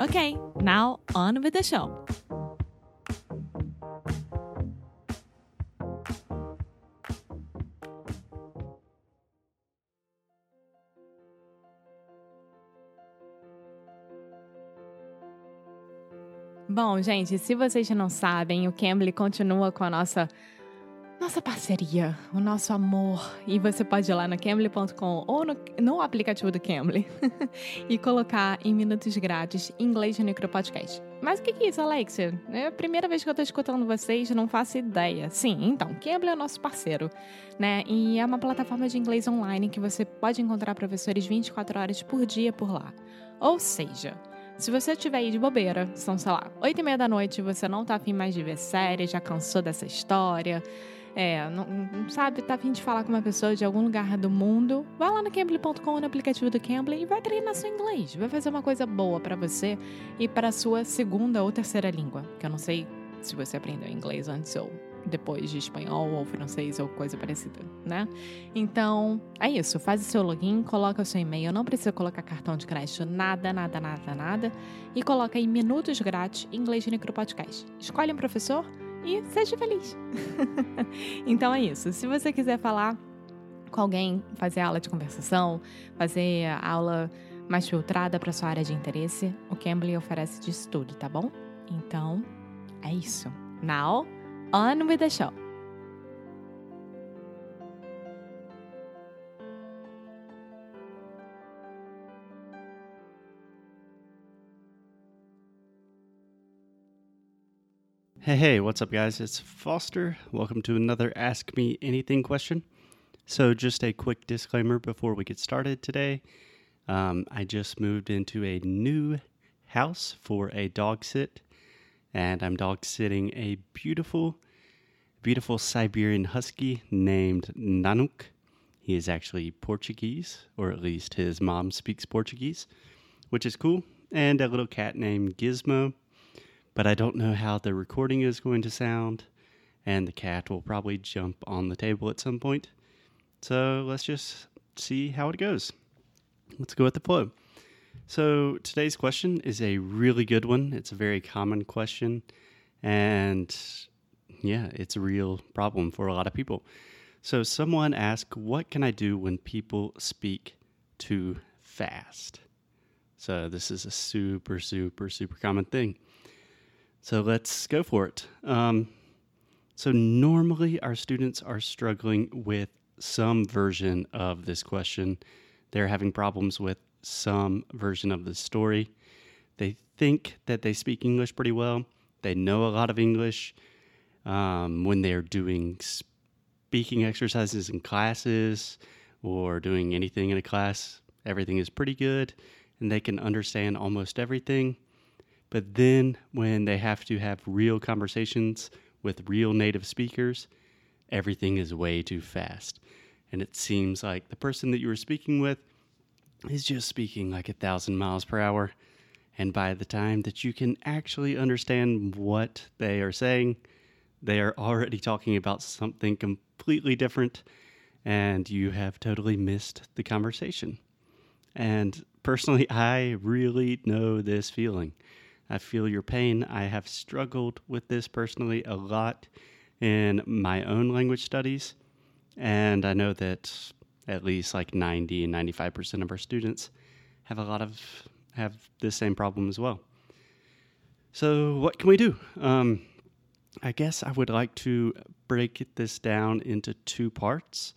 Ok, now on with the show. Bom, gente, se vocês não sabem, o Cambly continua com a nossa nossa parceria, o nosso amor. E você pode ir lá no Cambly.com ou no, no, aplicativo do Cambly e colocar em minutos grátis inglês no micropodcast. Mas o que, que é isso, Alexia? É a primeira vez que eu tô escutando vocês, não faço ideia. Sim, então, Cambly é o nosso parceiro, né? E é uma plataforma de inglês online que você pode encontrar professores 24 horas por dia por lá. Ou seja, se você estiver aí de bobeira, são, sei lá, 8 e meia da noite, você não tá afim mais de ver série, já cansou dessa história, é, não, não, sabe, tá afim de falar com uma pessoa de algum lugar do mundo, vai lá no Cambly.com, no aplicativo do Cambly e vai treinar seu inglês. Vai fazer uma coisa boa para você e para sua segunda ou terceira língua, que eu não sei se você aprendeu inglês antes ou depois de espanhol ou francês ou coisa parecida, né? Então, é isso. Faz o seu login, coloca o seu e-mail, não precisa colocar cartão de crédito, nada, nada, nada, nada. E coloca aí minutos grátis inglês de Podcast. Escolhe um professor e seja feliz. então é isso. Se você quiser falar com alguém, fazer aula de conversação, fazer aula mais filtrada para sua área de interesse, o Cambly oferece disso tudo, tá bom? Então, é isso. Now, on with the show. Hey, hey, what's up, guys? It's Foster. Welcome to another Ask Me Anything question. So, just a quick disclaimer before we get started today. Um, I just moved into a new house for a dog sit, and I'm dog sitting a beautiful, beautiful Siberian Husky named Nanuk. He is actually Portuguese, or at least his mom speaks Portuguese, which is cool, and a little cat named Gizmo but I don't know how the recording is going to sound, and the cat will probably jump on the table at some point. So let's just see how it goes. Let's go with the flow. So today's question is a really good one. It's a very common question, and yeah, it's a real problem for a lot of people. So someone asked, What can I do when people speak too fast? So this is a super, super, super common thing. So let's go for it. Um, so, normally our students are struggling with some version of this question. They're having problems with some version of the story. They think that they speak English pretty well, they know a lot of English. Um, when they're doing speaking exercises in classes or doing anything in a class, everything is pretty good and they can understand almost everything. But then when they have to have real conversations with real native speakers, everything is way too fast. And it seems like the person that you were speaking with is just speaking like a thousand miles per hour. And by the time that you can actually understand what they are saying, they are already talking about something completely different, and you have totally missed the conversation. And personally, I really know this feeling. I feel your pain. I have struggled with this personally a lot in my own language studies. And I know that at least like 90 and 95% of our students have a lot of have the same problem as well. So what can we do? Um, I guess I would like to break this down into two parts.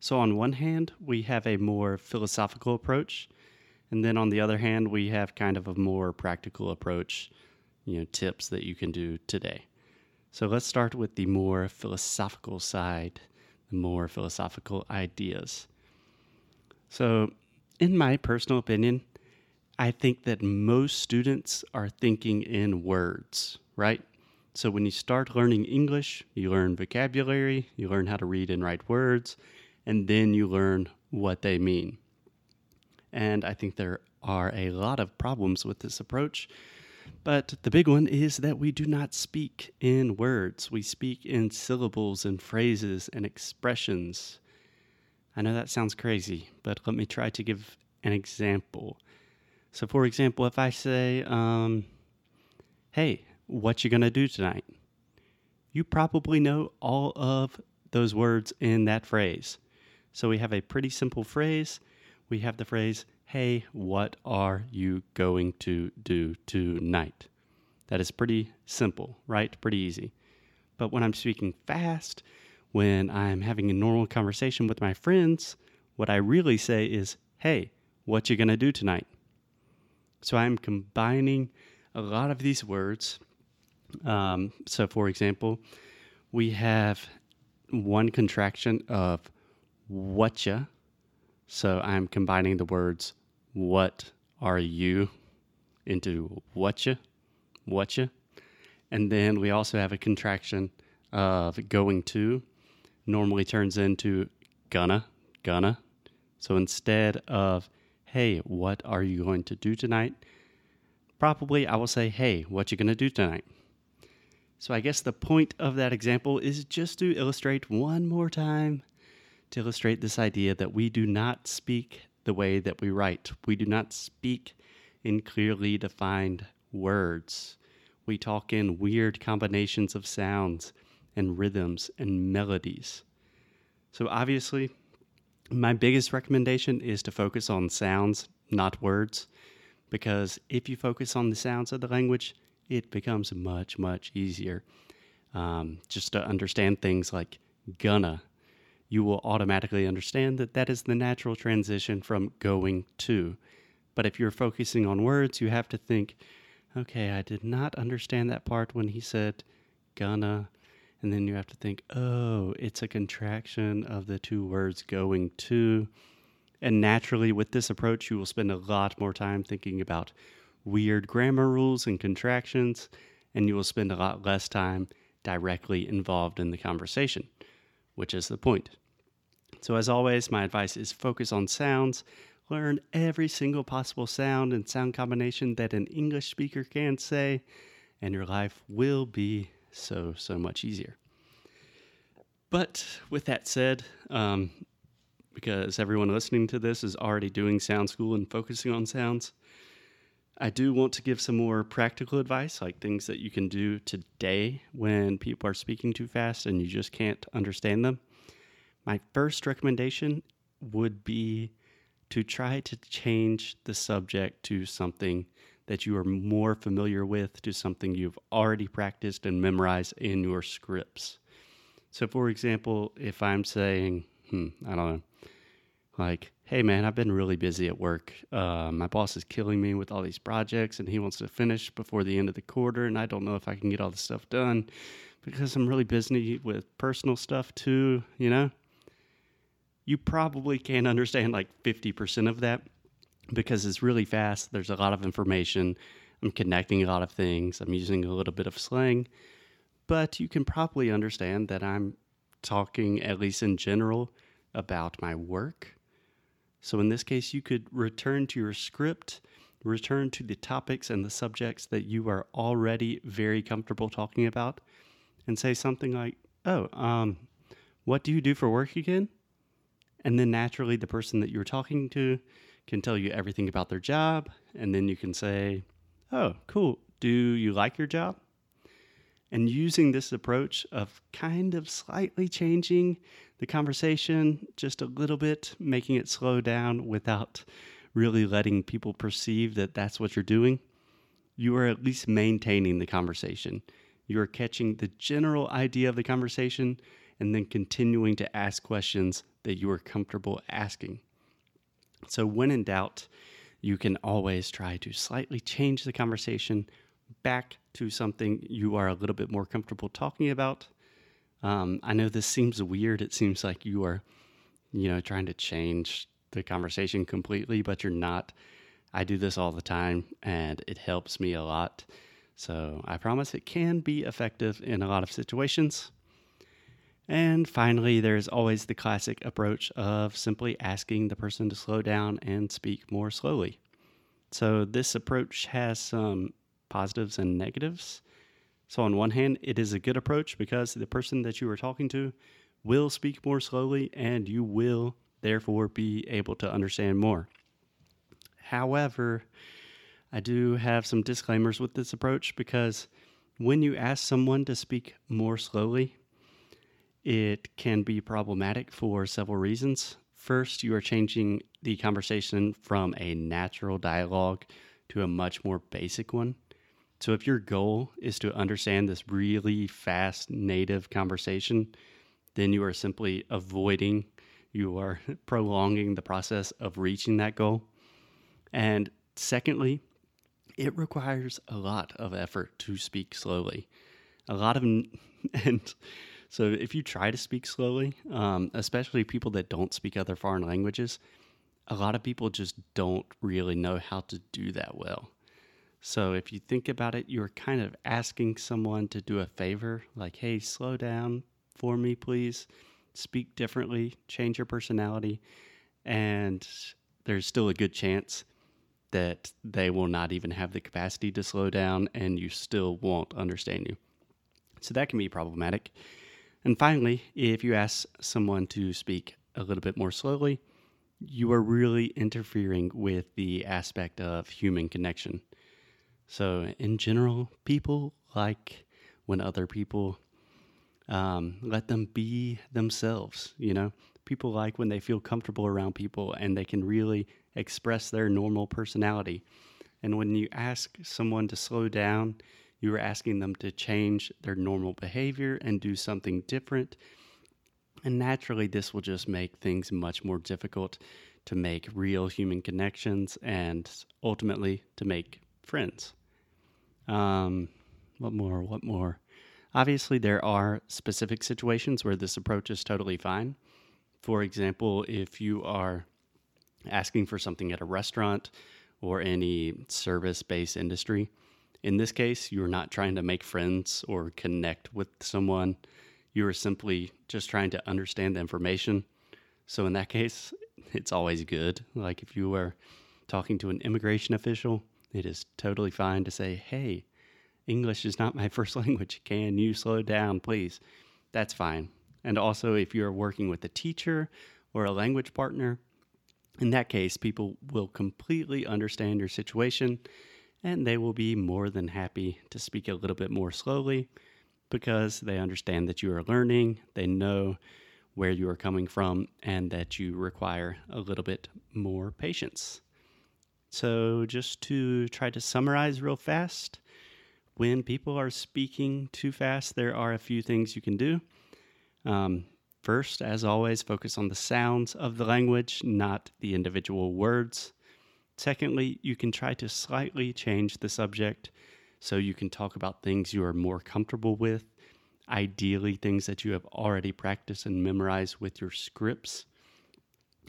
So, on one hand, we have a more philosophical approach, and then on the other hand, we have kind of a more practical approach, you know, tips that you can do today. So, let's start with the more philosophical side, the more philosophical ideas. So, in my personal opinion, I think that most students are thinking in words, right? So when you start learning English, you learn vocabulary, you learn how to read and write words, and then you learn what they mean. And I think there are a lot of problems with this approach. But the big one is that we do not speak in words. We speak in syllables and phrases and expressions. I know that sounds crazy, but let me try to give an example. So, for example, if I say, um, hey, what you gonna do tonight? You probably know all of those words in that phrase. So we have a pretty simple phrase. We have the phrase, hey, what are you going to do tonight? That is pretty simple, right? Pretty easy. But when I'm speaking fast, when I'm having a normal conversation with my friends, what I really say is, hey, what you gonna do tonight? So I'm combining a lot of these words um, so, for example, we have one contraction of whatcha. So I'm combining the words what are you into whatcha, whatcha. And then we also have a contraction of going to, normally turns into gonna, gonna. So instead of, hey, what are you going to do tonight? Probably I will say, hey, what you gonna do tonight? So I guess the point of that example is just to illustrate one more time to illustrate this idea that we do not speak the way that we write. We do not speak in clearly defined words. We talk in weird combinations of sounds and rhythms and melodies. So, obviously, my biggest recommendation is to focus on sounds, not words, because if you focus on the sounds of the language, it becomes much, much easier. Um, just to understand things like gonna, you will automatically understand that that is the natural transition from going to. But if you're focusing on words, you have to think, okay, I did not understand that part when he said gonna. And then you have to think, oh, it's a contraction of the two words going to. And naturally, with this approach, you will spend a lot more time thinking about weird grammar rules and contractions, and you will spend a lot less time directly involved in the conversation, which is the point. So, as always, my advice is focus on sounds. Learn every single possible sound and sound combination that an English speaker can say, and your life will be so, so much easier. But with that said, um, because everyone listening to this is already doing sound school and focusing on sounds, I do want to give some more practical advice, like things that you can do today when people are speaking too fast and you just can't understand them. My first recommendation would be to try to change the subject to something that you are more familiar with, to something you've already practiced and memorized in your scripts. So, for example, if I'm saying, hmm, I don't know, like, hey man, I've been really busy at work. Uh, my boss is killing me with all these projects and he wants to finish before the end of the quarter, and I don't know if I can get all this stuff done because I'm really busy with personal stuff too, you know? You probably can't understand like 50% of that because it's really fast. There's a lot of information. I'm connecting a lot of things. I'm using a little bit of slang, but you can probably understand that I'm talking, at least in general, about my work so in this case, you could return to your script, return to the topics and the subjects that you are already very comfortable talking about, and say something like, Oh, um, what do you do for work again? And then naturally, the person that you're talking to can tell you everything about their job. And then you can say, Oh, cool. Do you like your job? And using this approach of kind of slightly changing the conversation just a little bit, making it slow down without really letting people perceive that that's what you're doing, you are at least maintaining the conversation. you're catching the general idea of the conversation and then continuing to ask questions that you are comfortable asking. So, when in doubt, you can always try to slightly change the conversation back to something you are a little bit more comfortable talking about. Um, I know this seems weird. It seems like you are, you know, trying to change the conversation completely, but you're not. I do this all the time and it helps me a lot. So I promise it can be effective in a lot of situations. And finally, there's always the classic approach of simply asking the person to slow down and speak more slowly. So, this approach has some positives and negatives. So, on one hand, it is a good approach because the person that you are talking to will speak more slowly and you will therefore be able to understand more. However, I do have some disclaimers with this approach because when you ask someone to speak more slowly, it can be problematic for several reasons. First, you are changing the conversation from a natural dialogue to a much more basic one. So, if your goal is to understand this really fast native conversation, then you are simply avoiding, you are prolonging the process of reaching that goal. And secondly, it requires a lot of effort to speak slowly. A lot of, and so if you try to speak slowly, um, especially people that don't speak other foreign languages, a lot of people just don't really know how to do that well. So if you think about it, you're kind of asking someone to do a favor, like, hey, slow down for me, please. Speak differently, change your personality. And there's still a good chance that they will not even have the capacity to slow down and you still won't understand you. So that can be problematic. And finally, if you ask someone to speak a little bit more slowly, you are really interfering with the aspect of human connection. So, in general, people like when other people um, let them be themselves. You know, people like when they feel comfortable around people and they can really express their normal personality. And when you ask someone to slow down, you are asking them to change their normal behavior and do something different. And naturally, this will just make things much more difficult to make real human connections and ultimately to make friends. Um, what more? What more? Obviously, there are specific situations where this approach is totally fine. For example, if you are asking for something at a restaurant or any service based industry, in this case, you're not trying to make friends or connect with someone. You are simply just trying to understand the information. So, in that case, it's always good. Like if you were talking to an immigration official, it is totally fine to say, hey, English is not my first language. Can you slow down, please? That's fine. And also, if you're working with a teacher or a language partner, in that case, people will completely understand your situation and they will be more than happy to speak a little bit more slowly because they understand that you are learning, they know where you are coming from, and that you require a little bit more patience. So, just to try to summarize real fast, when people are speaking too fast, there are a few things you can do. Um, first, as always, focus on the sounds of the language, not the individual words. Secondly, you can try to slightly change the subject so you can talk about things you are more comfortable with, ideally, things that you have already practiced and memorized with your scripts.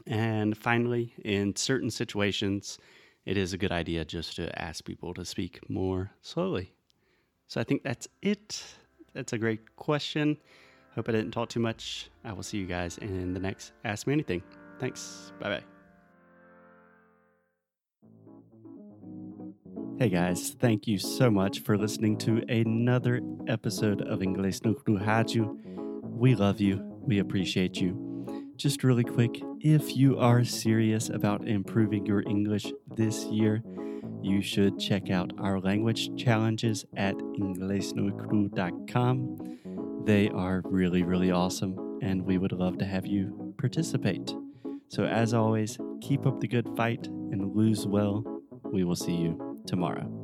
And finally, in certain situations, it is a good idea just to ask people to speak more slowly. So I think that's it. That's a great question. Hope I didn't talk too much. I will see you guys in the next Ask Me Anything. Thanks. Bye bye. Hey guys, thank you so much for listening to another episode of Inglês no Rádio. We love you. We appreciate you. Just really quick, if you are serious about improving your English this year, you should check out our language challenges at inglesnuecru.com. They are really, really awesome, and we would love to have you participate. So, as always, keep up the good fight and lose well. We will see you tomorrow.